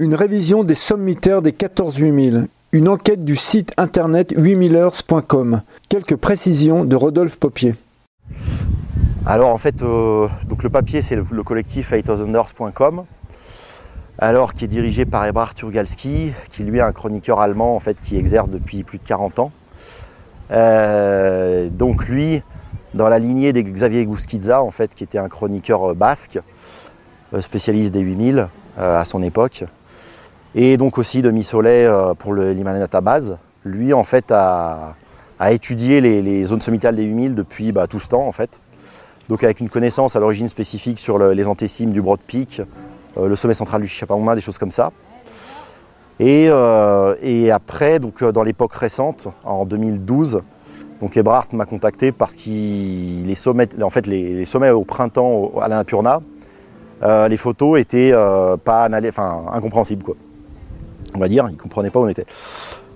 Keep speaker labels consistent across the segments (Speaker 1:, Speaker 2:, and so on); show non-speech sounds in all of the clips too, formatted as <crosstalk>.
Speaker 1: Une révision des sommitaires des 14 8000. Une enquête du site internet 8000heures.com. Quelques précisions de Rodolphe Popier.
Speaker 2: Alors en fait, euh, donc le papier c'est le, collectif 8000heures.com. Alors qui est dirigé par Ebrard Turgalski, qui lui est un chroniqueur allemand en fait qui exerce depuis plus de 40 ans. Euh, donc lui, dans la lignée des Xavier Guskidza en fait, qui était un chroniqueur basque, euh, spécialiste des 8000 à son époque et donc aussi de Missolet euh, pour le Database. Lui, en fait, a, étudié les, zones sommitales des 8000 depuis bah, tout ce temps, en fait. Donc avec une connaissance à l'origine spécifique sur les antécimes du Broad Peak, euh, le sommet central du Chichapamma, des choses comme ça. Et, euh, après, donc, dans l'époque récente, en 2012, donc Ebrard m'a contacté parce que les sommets, en fait, les, sommets au printemps à l'Annapurna, les photos étaient pas incompréhensibles. Quoi on va dire, il ne comprenait pas où on était.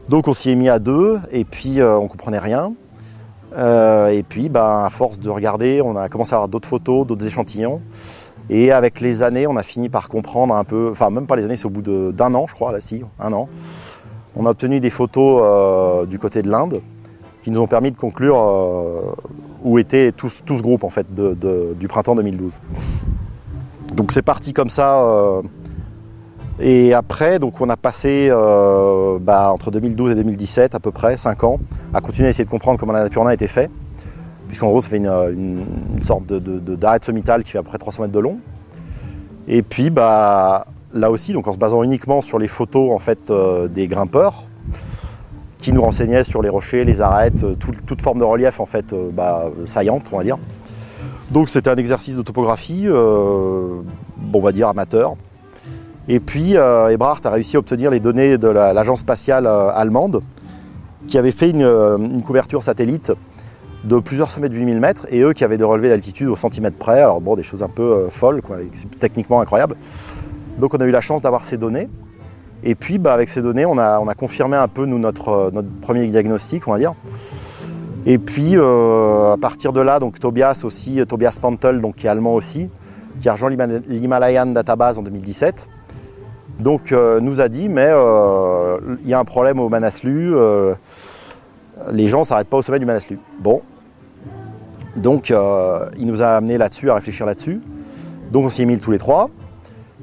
Speaker 2: Donc on s'y est mis à deux, et puis euh, on ne comprenait rien. Euh, et puis bah, à force de regarder, on a commencé à avoir d'autres photos, d'autres échantillons. Et avec les années, on a fini par comprendre un peu, enfin même pas les années, c'est au bout d'un an je crois, là si, un an. On a obtenu des photos euh, du côté de l'Inde qui nous ont permis de conclure où était tout, ce groupe en fait du printemps 2012. Donc c'est parti comme ça et après, donc on a passé euh, bah, entre 2012 et 2017 à peu près, 5 ans, à continuer à essayer de comprendre comment la Napurna était fait. Puisqu'en gros, ça fait une, sorte d'arrêt de, sommitale qui fait à peu près 300 mètres de long. Et puis bah, là aussi, donc en se basant uniquement sur les photos en fait, euh, des grimpeurs, qui nous renseignaient sur les rochers, les arêtes, euh, toute forme de relief en fait bah, saillante, on va dire. Donc c'était un exercice de topographie, on va dire amateur, et puis euh, Ebrard a réussi à obtenir les données de l'agence spatiale euh, allemande, qui avait fait euh, une, couverture satellite de plusieurs sommets de 8000 mètres, et eux qui avaient des relevés d'altitude au centimètre près, alors bon, des choses un peu folles, quoi, techniquement incroyable. Donc on a eu la chance d'avoir ces données. Et puis bah, avec ces données, on a, on a confirmé un peu nous, notre, notre premier diagnostic, on va dire. Et puis à partir de là, donc Tobias aussi, Tobias Pantel, donc, qui est allemand aussi, qui a rejoint l'Himalayan Database en 2017 donc euh, nous a dit mais euh, il y a un problème au Manaslu, euh, les gens ne s'arrêtent pas au sommet du Manaslu. Bon, donc il nous a amené là-dessus, à réfléchir là-dessus. Donc on s'y est mis tous les trois.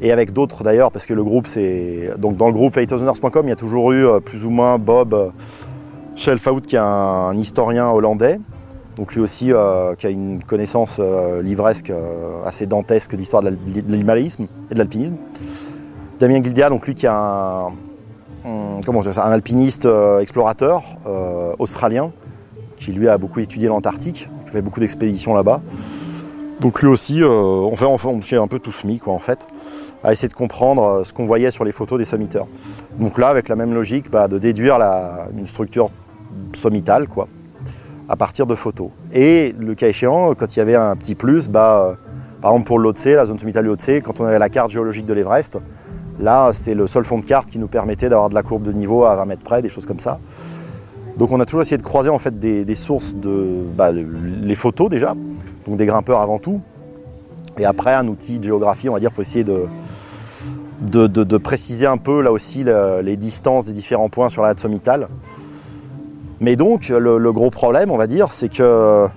Speaker 2: Et avec d'autres d'ailleurs, parce que le groupe c'est. Donc dans le groupe 8000 il y a toujours eu plus ou moins Bob Schelfaout qui est un, historien hollandais. Donc lui aussi qui a une connaissance livresque assez dantesque d'histoire de l'himalayisme et de l'alpinisme. Damien Gildia, donc lui qui est un, alpiniste euh, explorateur euh, australien, qui lui a beaucoup étudié l'Antarctique, qui fait beaucoup d'expéditions là-bas. Donc lui aussi, euh, on, fait, on s'est un peu tous mis quoi en fait, à essayer de comprendre ce qu'on voyait sur les photos des sommiteurs. Donc là, avec la même logique, bah, de déduire une structure sommitale quoi, à partir de photos. Et le cas échéant, quand il y avait un petit plus, bah, par exemple pour l'Otse, la zone sommitale du Otse, quand on avait la carte géologique de l'Everest, Là, c'était le seul fond de carte qui nous permettait d'avoir de la courbe de niveau à 20 mètres près, des choses comme ça. Donc on a toujours essayé de croiser en fait des, sources de bah, les photos déjà, donc des grimpeurs avant tout, et après un outil de géographie, on va dire, pour essayer de, préciser un peu là aussi les distances des différents points sur la sommitale. Mais donc le, gros problème, on va dire, c'est que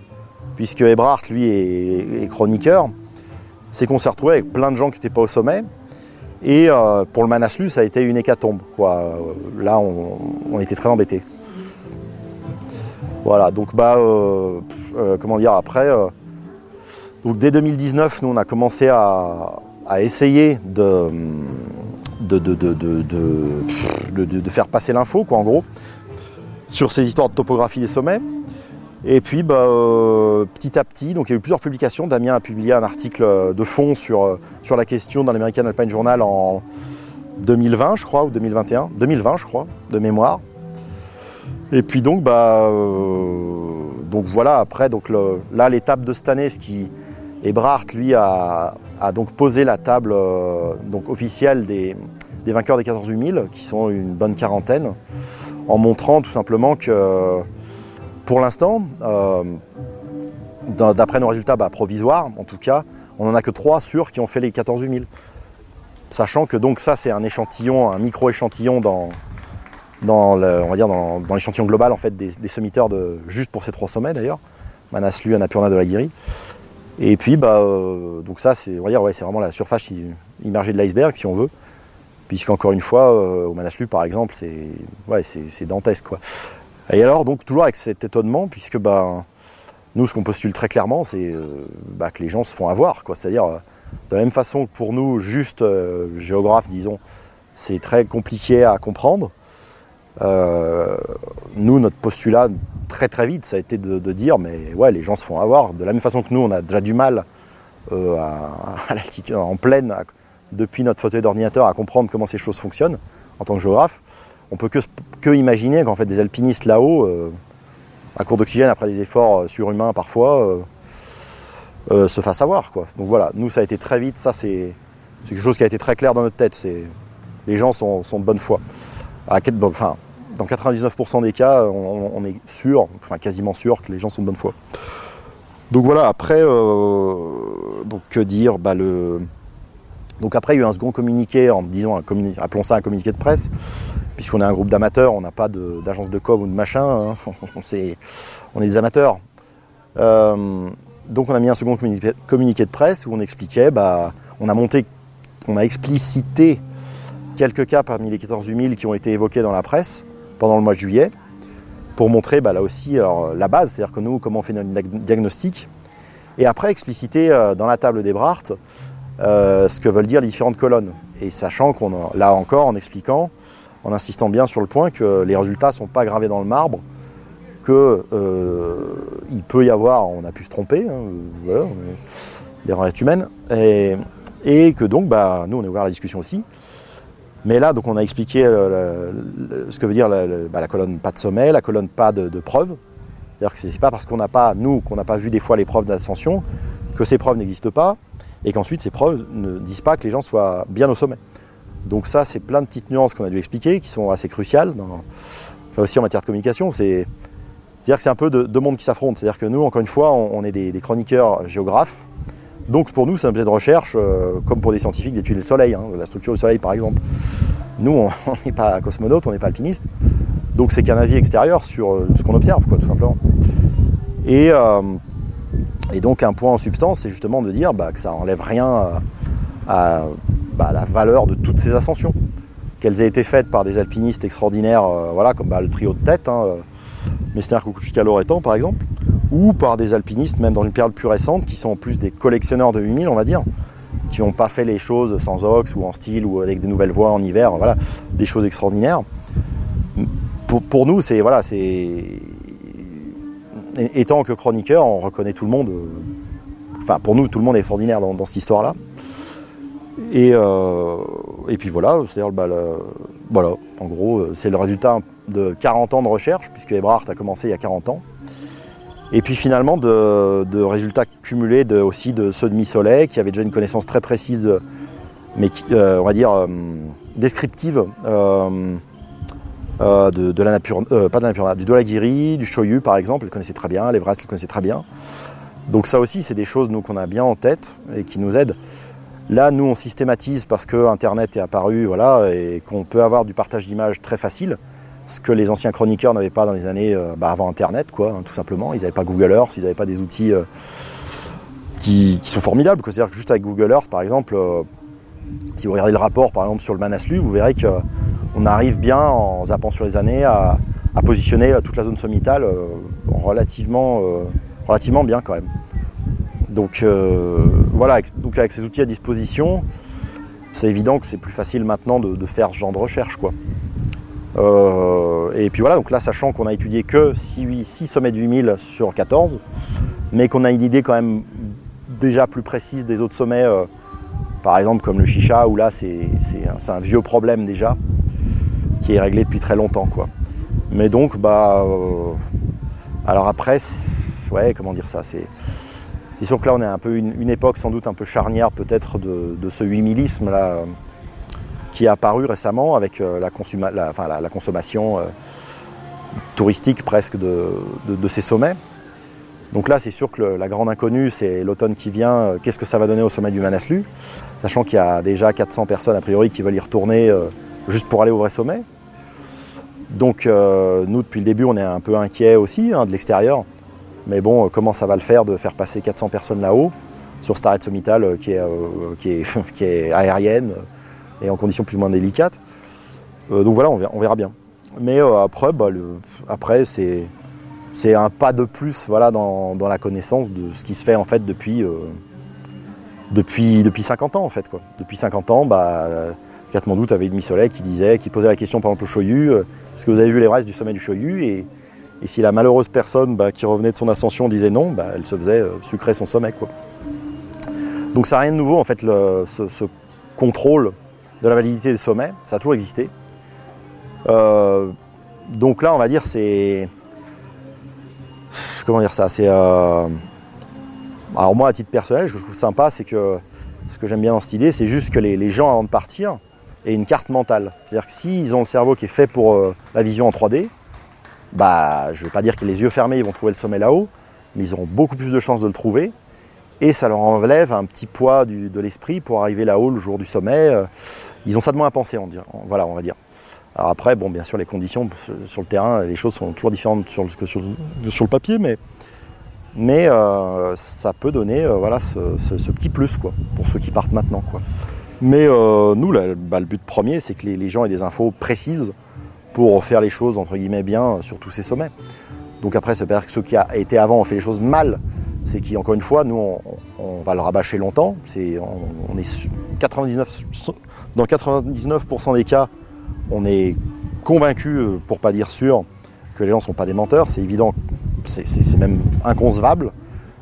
Speaker 2: puisque Ebrard lui est chroniqueur, c'est qu'on s'est retrouvé avec plein de gens qui n'étaient pas au sommet, et euh, pour le Manaslu, ça a été une hécatombe. Quoi. Là, on, était très embêtés. Voilà, donc bah, euh, euh, comment dire, après, donc dès 2019, nous, on a commencé à, essayer de de, de, faire passer l'info, quoi, en gros, sur ces histoires de topographie des sommets. Et puis bah, euh, petit à petit, donc il y a eu plusieurs publications. Damien a publié un article euh, de fond sur, euh, sur la question dans l'American Alpine Journal en 2020, je crois, ou 2021. 2020, je crois, de mémoire. Et puis donc, bah, donc voilà, après, donc là, l'étape de cette année, ce qui. Ebrard, lui, a, donc posé la table donc officielle des, des vainqueurs des 14 000, qui sont une bonne quarantaine, en montrant tout simplement que pour l'instant, euh, d'après nos résultats bah, provisoires, en tout cas, on n'en a que trois sûrs qui ont fait les 14 000. Sachant que donc ça c'est un échantillon, un micro-échantillon dans, dans on va dire dans, l'échantillon global en fait des, des de, juste pour ces trois sommets d'ailleurs, Manaslu, Annapurna, de la Guiri. Et puis bah euh, donc ça c'est ouais, c'est vraiment la surface immergée de l'iceberg si on veut. Puisqu'encore une fois, euh, au Manaslu par exemple, c'est ouais, dantesque quoi. Et alors donc toujours avec cet étonnement, puisque bah, nous ce qu'on postule très clairement, c'est euh, bah, que les gens se font avoir. C'est-à-dire de la même façon que pour nous, juste géographes, disons, c'est très compliqué à comprendre. Euh, nous, notre postulat, très très vite, ça a été de, dire, mais ouais, les gens se font avoir. De la même façon que nous, on a déjà du mal euh, à, <laughs> en pleine, depuis notre fauteuil d'ordinateur, à comprendre comment ces choses fonctionnent en tant que géographe. On peut que, que imaginer qu'en fait des alpinistes là-haut, euh, à court d'oxygène, après des efforts surhumains parfois, se fassent avoir. Quoi. Donc voilà, nous, ça a été très vite, ça c'est quelque chose qui a été très clair dans notre tête. C'est les gens sont, sont de bonne foi enfin, dans 99% des cas, on, est sûr, enfin quasiment sûr que les gens sont de bonne foi. Donc voilà, après, euh, donc que dire? Bah, le... Donc après, il y a eu un second communiqué, en disant, appelons ça un communiqué de presse, puisqu'on est un groupe d'amateurs, on n'a pas d'agence de, com ou de machin, hein. <laughs> on, est, des amateurs. Euh, donc on a mis un second communiqué, de presse où on expliquait, bah, on a monté, on a explicité quelques cas parmi les 14 000 qui ont été évoqués dans la presse pendant le mois de juillet, pour montrer bah, là aussi la base, c'est-à-dire que nous, comment on fait notre diagnostic, et après expliciter euh, dans la table des Bracht euh, ce que veulent dire les différentes colonnes. Et sachant qu'on, là encore, en expliquant, en insistant bien sur le point que les résultats ne sont pas gravés dans le marbre, qu'il euh, peut y avoir, on a pu se tromper, hein, voilà, l'erreur est humaine, et, que donc, bah, nous, on est ouvert à la discussion aussi, mais là, donc, on a expliqué ce que veut dire bah, la, colonne pas de sommet, la colonne pas de, preuves. C'est-à-dire que ce n'est pas parce qu'on n'a pas, nous, qu'on n'a pas vu des fois les preuves d'ascension, que ces preuves n'existent pas, et qu'ensuite ces preuves ne disent pas que les gens soient bien au sommet. Donc ça, c'est plein de petites nuances qu'on a dû expliquer, qui sont assez cruciales, là aussi en matière de communication. C'est, à dire que c'est un peu deux mondes qui s'affrontent. C'est-à-dire que nous, encore une fois, on, est des chroniqueurs géographes, donc pour nous, c'est un objet de recherche, euh, comme pour des scientifiques, d'étudier le Soleil, hein, la structure du Soleil par exemple. Nous, on n'est pas cosmonaute, on n'est pas alpiniste. Donc c'est qu'un avis extérieur sur euh, ce qu'on observe, quoi, tout simplement. Euh, et, donc un point en substance, c'est justement de dire bah, que ça n'enlève rien à, bah, la valeur de toutes ces ascensions. Qu'elles aient été faites par des alpinistes extraordinaires, voilà, comme bah, le trio de tête, hein, Messner, Kukuchika, Loretan par exemple, ou par des alpinistes, même dans une période plus récente, qui sont en plus des collectionneurs de 8000, on va dire, qui n'ont pas fait les choses sans ox ou en style ou avec des nouvelles voies en hiver, voilà, des choses extraordinaires. Pour, nous, c'est voilà, c'est étant que chroniqueur, on reconnaît tout le monde. Enfin, pour nous, tout le monde est extraordinaire dans, cette histoire-là. Et, euh, et puis voilà, c'est-à-dire bah, voilà, en gros, c'est le résultat de 40 ans de recherche, puisque Ebrard a commencé il y a 40 ans. Et puis finalement de, résultats cumulés aussi de ceux de Mi-Soleil, qui avaient déjà une connaissance très précise, mais euh, on va dire euh, descriptive euh, de, la nature, pas de la du Dolagiri, du Shoyu par exemple, elle connaissait très bien, l'Everest elle connaissait très bien. Donc ça aussi c'est des choses nous qu'on a bien en tête et qui nous aident. Là nous on systématise parce que Internet est apparu voilà, et qu'on peut avoir du partage d'images très facile ce que les anciens chroniqueurs n'avaient pas dans les années euh, bah, avant Internet, quoi, hein, tout simplement. Ils n'avaient pas Google Earth, ils n'avaient pas des outils euh, qui, sont formidables. C'est-à-dire que juste avec Google Earth, par exemple, euh, si vous regardez le rapport, par exemple, sur le Manaslu, vous verrez qu'on arrive bien, en zappant sur les années, à, positionner toute la zone sommitale relativement, relativement bien quand même. Donc voilà, donc avec ces outils à disposition, c'est évident que c'est plus facile maintenant de, faire ce genre de recherche. Quoi. Euh, et puis voilà, donc là, sachant qu'on a étudié que 6, sommets de 8000 sur 14, mais qu'on a une idée quand même déjà plus précise des autres sommets, euh, par exemple comme le Chicha, où là, c'est un, vieux problème déjà, qui est réglé depuis très longtemps. Quoi. Mais donc, bah. Euh, alors après, ouais, comment dire ça C'est sûr que là, on est un peu une, époque sans doute un peu charnière peut-être de, ce 8000isme là qui est apparu récemment avec euh, la, consommation euh, touristique presque de, ces sommets. Donc là, c'est sûr que la grande inconnue, c'est l'automne qui vient. Qu'est-ce que ça va donner au sommet du Manaslu? Sachant qu'il y a déjà 400 personnes, a priori, qui veulent y retourner juste pour aller au vrai sommet. Donc nous, depuis le début, on est un peu inquiets aussi hein, de l'extérieur. Mais bon, comment ça va le faire de faire passer 400 personnes là-haut sur cette arête sommitale <laughs> qui est, aérienne et en conditions plus ou moins délicates? Donc voilà, on verra bien. Mais euh, après, bah, après c'est, un pas de plus voilà, dans, la connaissance de ce qui se fait en fait depuis, euh, depuis, depuis 50 ans en fait. Quoi. Depuis 50 ans, bah, Katmandou avait demi-soleil qui disait, qui posait la question par exemple au Choyu, euh, est-ce que vous avez vu les restes du sommet du Choyu et, si la malheureuse personne bah, qui revenait de son ascension disait non, bah, elle se faisait sucrer son sommet. Quoi. Donc ça n'a rien de nouveau en fait, ce, contrôle de la validité des sommets, ça a toujours existé. Euh, donc là, on va dire, c'est. Comment dire ça. Euh, alors, moi, à titre personnel, ce que je trouve sympa, c'est que ce que j'aime bien dans cette idée, c'est juste que les, gens, avant de partir, aient une carte mentale. C'est-à-dire que s'ils ont le cerveau qui est fait pour euh, la vision en 3D, bah, je ne veux pas dire qu'ils les yeux fermés, ils vont trouver le sommet là-haut, mais ils auront beaucoup plus de chances de le trouver. Et ça leur enlève un petit poids de l'esprit pour arriver là-haut le jour du sommet. Ils ont ça de moins à penser, voilà, on va dire. Alors après, bon, bien sûr, les conditions sur le terrain, les choses sont toujours différentes sur, que sur, le papier, mais, mais euh, ça peut donner euh, voilà, ce, petit plus quoi, pour ceux qui partent maintenant. Quoi. Mais euh, nous, bah, le but premier, c'est que les, gens aient des infos précises pour faire les choses entre guillemets bien sur tous ces sommets. Donc après, ça veut dire que ceux qui ont été avant ont fait les choses mal. C'est qu'encore une fois, nous, on, va le rabâcher longtemps. C'est, on, est 99, dans 99% des cas, on est convaincu, euh, pour pas dire sûr, que les gens ne sont pas des menteurs. C'est évident, c'est même inconcevable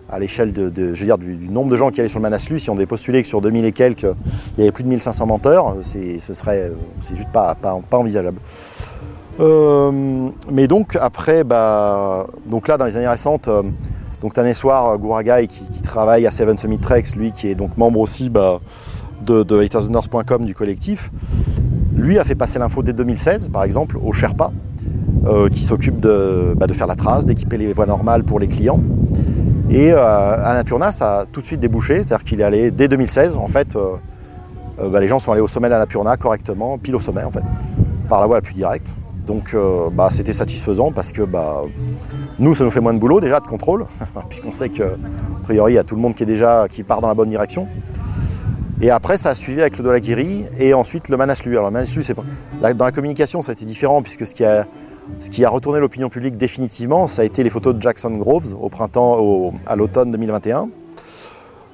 Speaker 2: à l'échelle de, je veux du, nombre de gens qui allaient sur le Manaslu. Si on devait postuler que sur 2000 et quelques, il y avait plus de 1500 menteurs, ce serait, euh, c'est juste pas, envisageable. Euh, mais donc après, bah, là dans les années récentes, donc Taneswar Gouragai qui, travaille à Seven Summit Treks, lui qui est donc membre aussi bah, de, de du collectif, lui a fait passer l'info dès 2016, par exemple, au Sherpa, euh, qui s'occupe bah, de, faire la trace, d'équiper les voies normales pour les clients. Et euh, Alain Purna, ça a tout de suite débouché, c'est-à-dire qu'il est allé dès 2016, en fait, euh, bah, les gens sont allés au sommet d'Annapurna correctement, pile au sommet, en fait, par la voie la plus directe. Donc bah, c'était satisfaisant parce que nous, ça nous fait moins de boulot déjà de contrôle, <laughs> puisqu'on sait que, priori, il y a tout le monde qui est déjà qui part dans la bonne direction. Et après, ça a suivi avec le Dolagiri et ensuite le Manaslu. Alors, le Manaslu, c'est dans la communication, ça a été différent puisque ce qui a, ce qui a retourné l'opinion publique définitivement, ça a été les photos de Jackson Groves au printemps, à l'automne 2021.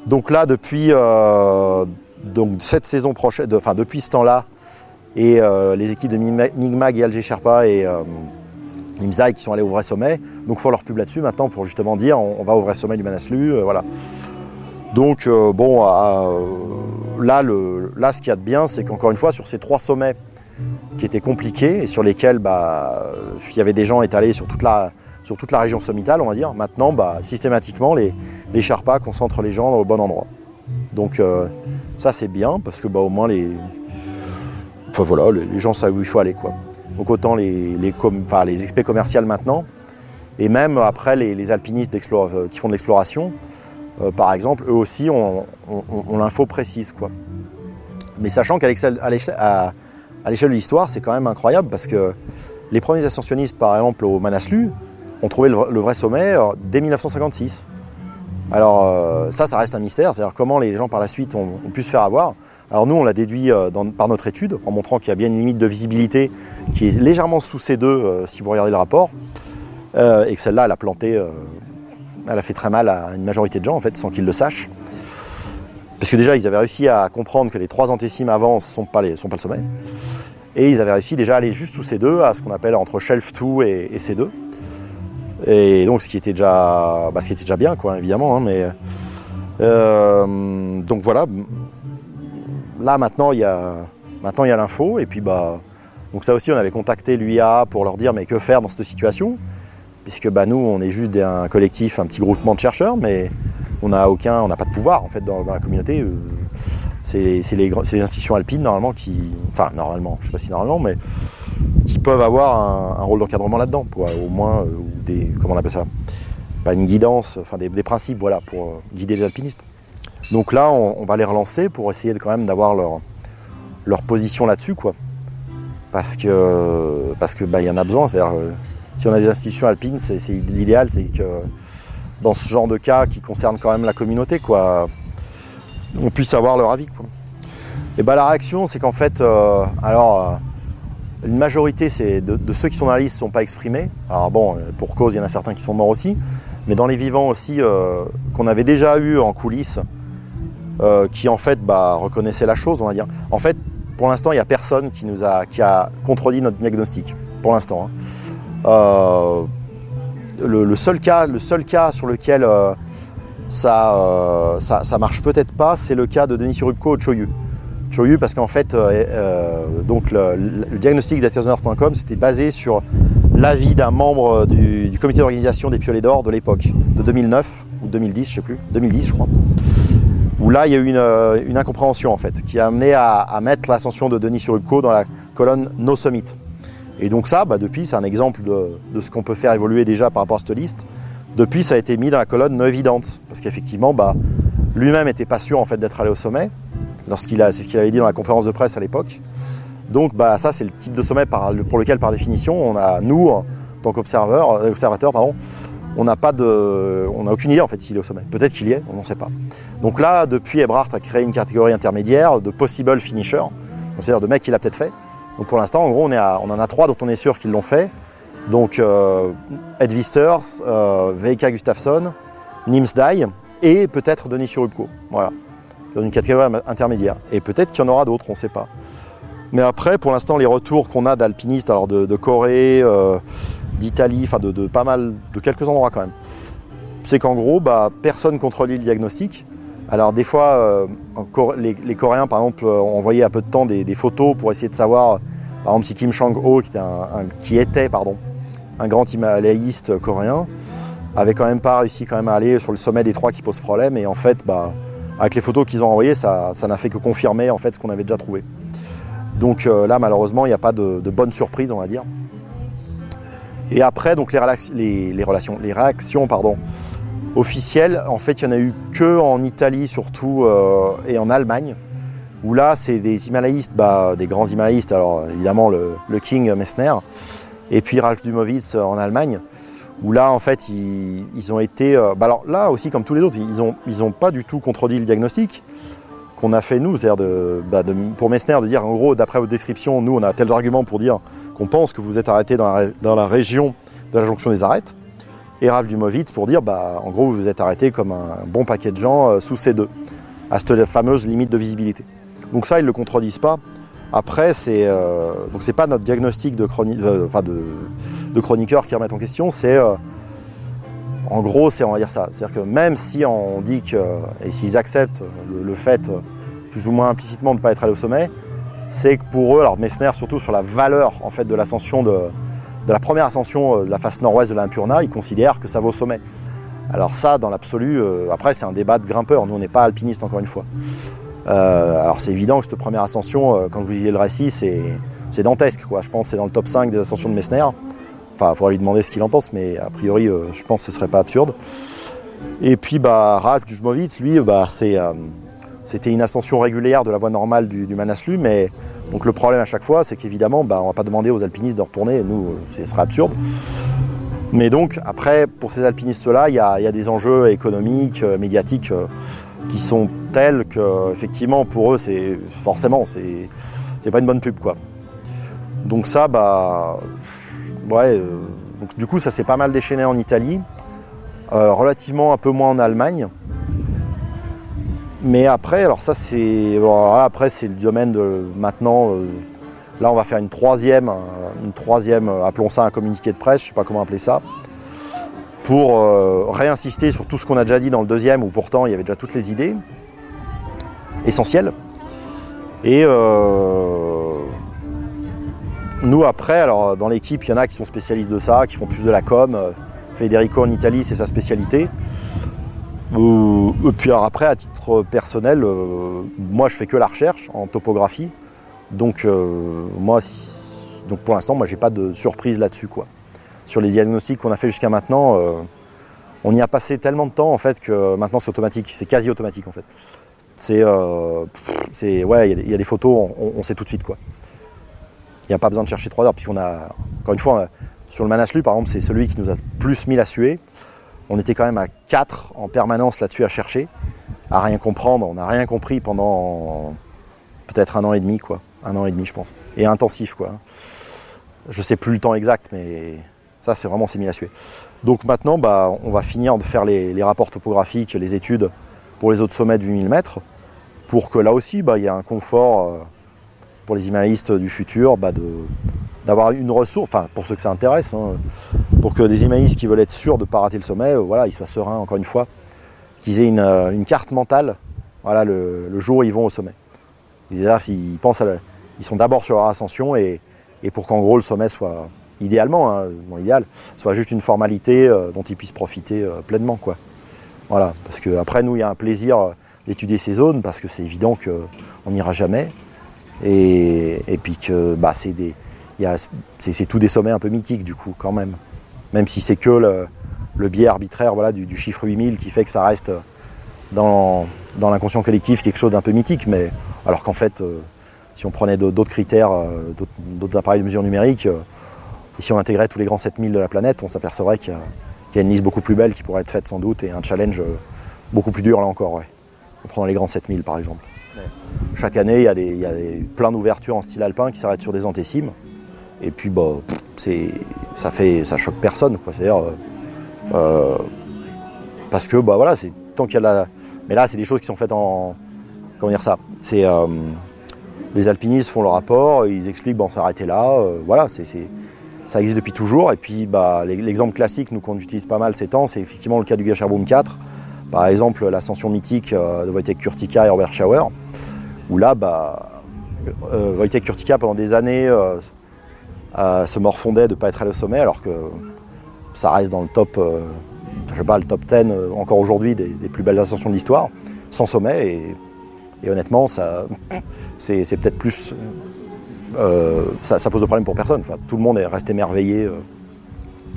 Speaker 2: Donc là, depuis euh, donc cette saison prochaine, enfin depuis ce temps-là, et euh, les équipes de Migmag et Alger Sherpa et euh, qui sont allés au vrai sommet, donc font leur pub là-dessus maintenant pour justement dire on, va au vrai sommet du Manaslu, euh, voilà. Donc bon, là, le, là, ce qu'il y a de bien, c'est qu'encore une fois, sur ces trois sommets qui étaient compliqués et sur lesquels bah, il y avait des gens étalés sur toute la, sur toute la région sommitale, on va dire, maintenant, bah, systématiquement, les, les concentrent les gens au bon endroit. Donc euh, ça, c'est bien parce que bah, au moins les, enfin, voilà, les, gens savent où il faut aller. Quoi. Donc autant les, les, les experts commerciales maintenant, et même après les, alpinistes euh, qui font de l'exploration, euh, par exemple, eux aussi ont, l'info précise. Quoi. Mais sachant qu'à l'échelle de l'histoire, c'est quand même incroyable parce que les premiers ascensionnistes, par exemple au Manaslu, ont trouvé le, vrai sommet euh, dès 1956. Alors euh, ça, ça reste un mystère, c'est-à-dire comment les gens par la suite ont, pu se faire avoir. Alors nous, on l'a déduit par notre étude, en montrant qu'il y a bien une limite de visibilité qui est légèrement sous C2 si vous regardez le rapport, et que celle-là, elle a planté elle a fait très mal à une majorité de gens en fait sans qu'ils le sachent. Parce que déjà ils avaient réussi à comprendre que les trois antécimes avant ne sont, pas sont le sommet. Et ils avaient réussi déjà à aller juste sous ces deux, à ce qu'on appelle entre shelf 2 et, et, C2. Et donc ce qui était déjà, bah, ce qui était déjà bien quoi évidemment. Hein, mais, euh, donc voilà. Là maintenant il y a maintenant il y a l'info et puis bah donc ça aussi on avait contacté l'UIA pour leur dire mais que faire dans cette situation? Puisque bah, nous, on est juste un collectif, un petit groupement de chercheurs, mais on n'a aucun, on n'a pas de pouvoir en fait dans, la communauté. Euh, c'est les, institutions alpines normalement qui, enfin normalement, je sais pas si normalement, mais qui peuvent avoir un, rôle d'encadrement là-dedans, au moins, euh, des, comment on appelle ça, pas une guidance, enfin des, principes voilà, pour guider les alpinistes. Donc là, on, va les relancer pour essayer de, quand même d'avoir leur, leur position là-dessus, quoi. Parce que parce que bah, y en a besoin. C'est-à-dire, si on a des institutions alpines, c'est, l'idéal, c'est que dans ce genre de cas qui concerne quand même la communauté, quoi, on puisse avoir leur avis. Et bah, la réaction, c'est qu'en fait, euh, alors, euh, une majorité de, ceux qui sont dans la liste ne sont pas exprimés. Alors bon, pour cause, il y en a certains qui sont morts aussi, mais dans les vivants aussi, euh, qu'on avait déjà eu en coulisses, qui en fait bah, reconnaissaient la chose, on va dire. En fait, pour l'instant, il n'y a personne qui nous a, qui a contredit notre diagnostic. Pour l'instant. Hein. Le, seul cas, le seul cas sur lequel ça, ça, marche peut-être pas, c'est le cas de Denis Surubko au Choyu. Choyu parce qu'en fait, euh, euh, donc le, diagnostic d'Atiersener.com c'était basé sur l'avis d'un membre du, comité d'organisation des Piolets d'Or de l'époque, de 2009 ou 2010, je sais plus, 2010 je crois, où là il y a eu une, euh, incompréhension en fait, qui a amené à, mettre l'ascension de Denis Surubko dans la colonne No Summit. Et donc ça, bah, depuis, c'est un exemple de, ce qu'on peut faire évoluer déjà par rapport à cette liste. Depuis, ça a été mis dans la colonne non évidente, parce qu'effectivement, bah, lui-même n'était pas sûr en fait d'être allé au sommet c'est ce qu'il avait dit dans la conférence de presse à l'époque. Donc bah, ça c'est le type de sommet pour lequel par définition on a nous en tant qu'observateurs, euh, pardon, on n'a pas de, on n'a aucune idée en fait s'il est au sommet. Peut-être qu'il y est, on n'en sait pas. Donc là depuis Ebrard a créé une catégorie intermédiaire de possible finisher, c'est-à-dire de mecs qu'il a peut-être fait. Donc pour l'instant en gros on, en a trois dont on est sûr qu'ils l'ont fait. Donc euh, Ed Visters, euh, Veika Gustafsson, Nims Dye et peut-être Denis Surubko. Voilà dans une catégorie intermédiaire. Et peut-être qu'il y en aura d'autres, on ne sait pas. Mais après, pour l'instant, les retours qu'on a d'alpinistes, alors de, Corée, euh, d'Italie, enfin de, pas mal, de quelques endroits quand même, c'est qu'en gros, bah, personne contrôle le diagnostic. Alors des fois, euh, les, Coréens, par exemple, ont envoyé à peu de temps des, photos pour essayer de savoir, par exemple, si Kim Chang-ho, qui, était pardon, un grand himalayiste coréen, avait quand même pas réussi quand même à aller sur le sommet des trois qui posent problème. Et en fait, bah, avec les photos qu'ils ont envoyées, ça, n'a fait que confirmer en fait ce qu'on avait déjà trouvé. Donc euh, là, malheureusement, il n'y a pas de, bonne surprise, on va dire. Et après, donc les, les, relations, les réactions pardon, officielles, en fait, il n'y en a eu que en Italie surtout euh, et en Allemagne, où là, c'est des himalayistes, bah, des grands himalayistes, alors évidemment le, King Messner, et puis Ralph Dumowitz en Allemagne, où là, en fait, ils, ont été. Euh, bah alors là aussi, comme tous les autres, ils n'ont ils ont pas du tout contredit le diagnostic qu'on a fait nous, c'est-à-dire de, bah, pour Messner de dire en gros, d'après votre description, nous on a tels arguments pour dire qu'on pense que vous êtes arrêté dans la, dans la, région de la jonction des arêtes. Et Ralph Dumovitz pour dire bah, en gros, vous vous êtes arrêté comme un bon paquet de gens euh, sous C2, à cette fameuse limite de visibilité. Donc ça, ils ne le contredisent pas. Après, c'est euh, donc c'est pas notre diagnostic de, euh, de, chroniqueur qui remet en question, c'est euh, en gros, c'est on va dire ça. C'est-à-dire que même si on dit que et s'ils acceptent le, fait plus ou moins implicitement de ne pas être allé au sommet, c'est que pour eux, alors Messner surtout sur la valeur en fait de l'ascension de, de la première ascension de la face nord-ouest de l'Impurna, ils considèrent que ça vaut au sommet. Alors ça, dans l'absolu, après c'est un débat de grimpeurs. Nous, on n'est pas alpinistes encore une fois. Euh, alors c'est évident que cette première ascension, euh, quand vous lisez le récit, c'est, dantesque. Quoi. Je pense que c'est dans le top 5 des ascensions de Messner. Enfin, il faudra lui demander ce qu'il en pense, mais a priori, euh, je pense que ce serait pas absurde. Et puis, bah, Ralph lui, bah, c'était une ascension régulière de la voie normale du, Manaslu, mais donc le problème à chaque fois, c'est qu'évidemment, bah, on va pas demander aux alpinistes de retourner, nous, ce serait absurde. Mais donc, après, pour ces alpinistes-là, il y, a des enjeux économiques, médiatiques qui sont tels que effectivement pour eux c'est forcément c'est c'est pas une bonne pub quoi. Donc ça bah ouais euh, du coup ça s'est pas mal déchaîné en Italie, euh, relativement un peu moins en Allemagne. Mais après alors ça c'est après c'est le domaine de maintenant euh, là on va faire une troisième une troisième appelons ça un communiqué de presse je sais pas comment appeler ça pour euh, réinsister sur tout ce qu'on a déjà dit dans le deuxième, où pourtant il y avait déjà toutes les idées essentielles. Et euh, nous après, alors dans l'équipe, il y en a qui sont spécialistes de ça, qui font plus de la com. Federico en Italie, c'est sa spécialité. Et puis alors après, à titre personnel, euh, moi je fais que la recherche en topographie. Donc moi, donc pour l'instant, moi j'ai pas de surprise là-dessus quoi sur les diagnostics qu'on a fait jusqu'à maintenant, euh, on y a passé tellement de temps en fait que maintenant c'est automatique, c'est quasi automatique en fait. C'est, ouais, il y, a des photos, on, sait tout de suite quoi. Il n'y a pas besoin de chercher trois heures, puisqu'on a, encore une fois, sur le Manaslu par exemple, c'est celui qui nous a plus mis la suer. On était quand même à 4 en permanence là-dessus à chercher, à rien comprendre. On n'a rien compris pendant peut-être un an et demi, quoi. Un an et demi, je pense. Et intensif, quoi. Je sais plus le temps exact, mais ça, c'est vraiment c'est mis la suer. Donc maintenant, bah, on va finir de faire les, rapports topographiques, les études pour les autres sommets de 8000 mètres, pour que là aussi, bah, il y ait un confort euh, pour les Himalayistes du futur, bah, d'avoir une ressource, enfin pour ceux que ça intéresse, hein, pour que des Himalayistes qui veulent être sûrs de ne pas rater le sommet, euh, voilà, ils soient sereins encore une fois, qu'ils aient une, euh, carte mentale voilà, le, jour où ils vont au sommet. Ils, pensent ils sont d'abord sur leur ascension et, pour qu'en gros le sommet soit idéalement, hein, idéal, soit juste une formalité euh, dont ils puissent profiter pleinement. Quoi. Voilà, parce qu'après nous il y a un plaisir d'étudier ces zones parce que c'est évident qu'on n'ira jamais. Et, puis que bah, c'est des, c'est tous des sommets un peu mythiques du coup quand même. Même si c'est que le, biais arbitraire voilà, du, chiffre 8000 qui fait que ça reste dans, l'inconscient collectif quelque chose d'un peu mythique. Mais alors qu'en fait, euh, si on prenait d'autres critères, euh, d'autres appareils de mesure numérique, euh, et si on intégrait tous les grands 7000 de la planète, on s'apercevrait qu'il y, a une liste beaucoup plus belle qui pourrait être faite sans doute et un challenge beaucoup plus dur là encore. En prenant les grands 7000 par exemple. Chaque année, il y a, des, il plein d'ouvertures en style alpin qui s'arrêtent sur des antécimes. Et puis, bah, ça fait, ça choque personne. C'est-à-dire, euh, euh, parce que, bah, voilà, c'est tant qu'il y a la. Mais là, c'est des choses qui sont faites en. Comment dire ça? C'est euh, les alpinistes font le rapport, ils expliquent, bon, s'arrêter là. voilà, c'est, ça existe depuis toujours. Et puis, bah, l'exemple classique, nous qu'on utilise pas mal ces temps, c'est effectivement le cas du Gasherboom 4. Par exemple, l'ascension mythique de Wojtek Kurtika et Robert Schauer, où là, bah, Wojtek Kurtika, pendant des années, se morfondait de ne pas être allé au sommet, alors que ça reste dans le top, euh, je sais pas, le top 10 euh, encore aujourd'hui des, plus belles ascensions de l'histoire, sans sommet. Et, honnêtement, ça, c'est, peut-être plus. Euh, ça, pose de problème pour personne. Tout le monde est resté émerveillé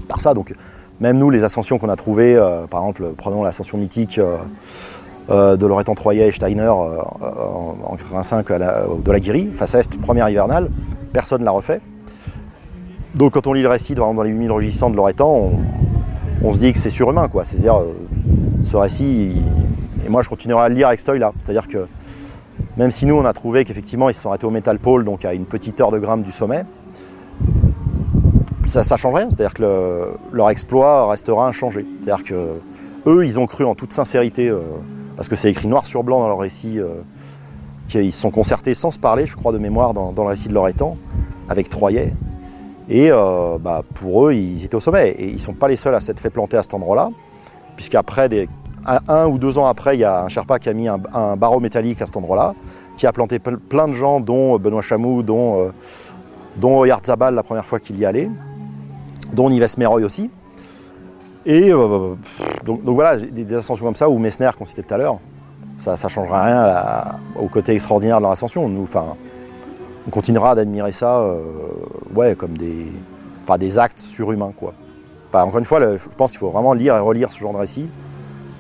Speaker 2: par ça. Donc, même nous, les ascensions qu'on a trouvées, par exemple, prenons l'ascension mythique de Loretan Troyer et Steiner en, 85 de la Guirie, face est, première hivernale, personne ne l'a refait. Donc quand on lit le récit dans les 8000 rugissants de Loretan, on, se dit que c'est surhumain. quoi. C'est-à-dire, euh, ce récit, et moi je continuerai à le lire avec cet œil-là. C'est-à-dire que même si nous on a trouvé qu'effectivement ils se sont arrêtés au Metal Pole, donc à une petite heure de grimpe du sommet, ça ne change rien. C'est-à-dire que leur exploit restera inchangé. C'est-à-dire que eux, ils ont cru en toute sincérité, euh, parce que c'est écrit noir sur blanc dans leur récit, euh, qu'ils se sont concertés sans se parler, je crois, de mémoire dans, dans le récit de Loretan, avec Troyet. Et euh, bah, pour eux, ils étaient au sommet. Et ils ne sont pas les seuls à s'être fait planter à cet endroit-là, puisqu'après, un, ou deux ans après, il y a un Sherpa qui a mis un, barreau métallique à cet endroit-là, qui a planté plein de gens, dont Benoît Chamou, dont, dont Zabal la première fois qu'il y allait, dont Nives Meroy aussi. Et donc, voilà, des, ascensions comme ça, ou Messner qu'on citait tout à l'heure, ça ne changera rien au côté extraordinaire de leur ascension. Nous, on continuera d'admirer ça euh, ouais, comme des, actes surhumains. Quoi. encore une fois, je pense qu'il faut vraiment lire et relire ce genre de récit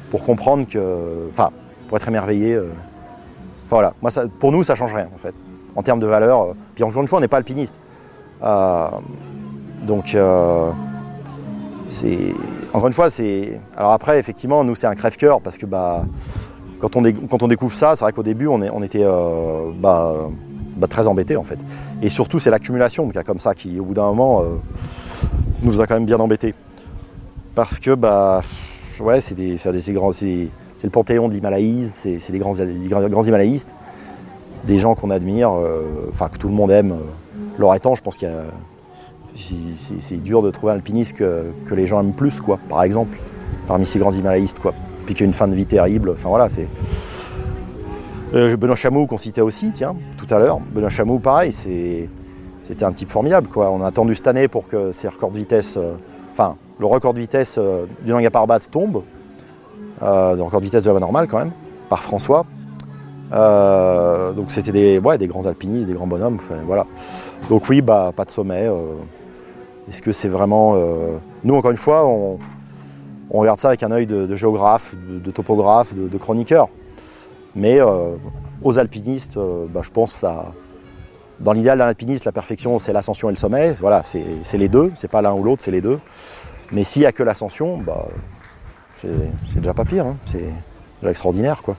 Speaker 2: pour comprendre que. Enfin, pour être émerveillé. Euh, voilà, Moi, pour nous, ça change rien en fait, en termes de valeur. Euh, puis encore une fois, on n'est pas alpiniste. Donc, c'est. Encore une fois, c'est. Alors après, effectivement, nous, c'est un crève-cœur parce que bah, quand, on quand on découvre ça, c'est vrai qu'au début, on, est, on était. bah, bah, très embêté en fait. Et surtout, c'est l'accumulation de cas comme ça qui, au bout d'un moment, euh, nous a quand même bien embêtés. Parce que, bah, ouais, c'est des, des, c'est, le panthéon de l'himalayisme, c'est, des, grands, grands, himalayistes, des gens qu'on admire, euh, enfin que tout le monde aime. Leur étant, je pense qu'il y a, c'est, dur de trouver un alpiniste que, les gens aiment plus, quoi, par exemple, parmi ces grands himalayistes, quoi. Puis qu'il a une fin de vie terrible, enfin voilà, c'est. Euh, Benoît Chamou qu'on citait aussi, tiens, tout à l'heure. Benoît Chamou, pareil, c'était un type formidable. Quoi. On a attendu cette année pour que ses records de vitesse, euh, enfin, le record de vitesse euh, du Nanga Parbat tombe, le record de vitesse de la voie normale quand même, par François. donc c'était des, des grands alpinistes, des grands bonhommes, voilà. Donc oui, bah, pas de sommet. Est-ce que c'est vraiment... Nous, encore une fois, on, on regarde ça avec un œil de, géographe, de, topographe, de, chroniqueur. Mais euh, aux alpinistes, euh, bah, je pense ça. Dans l'idéal d'un alpiniste, la perfection, c'est l'ascension et le sommet. Voilà, c'est les deux. C'est pas l'un ou l'autre, c'est les deux. Mais s'il n'y a que l'ascension, bah, c'est déjà pas pire. Hein. C'est déjà extraordinaire, quoi.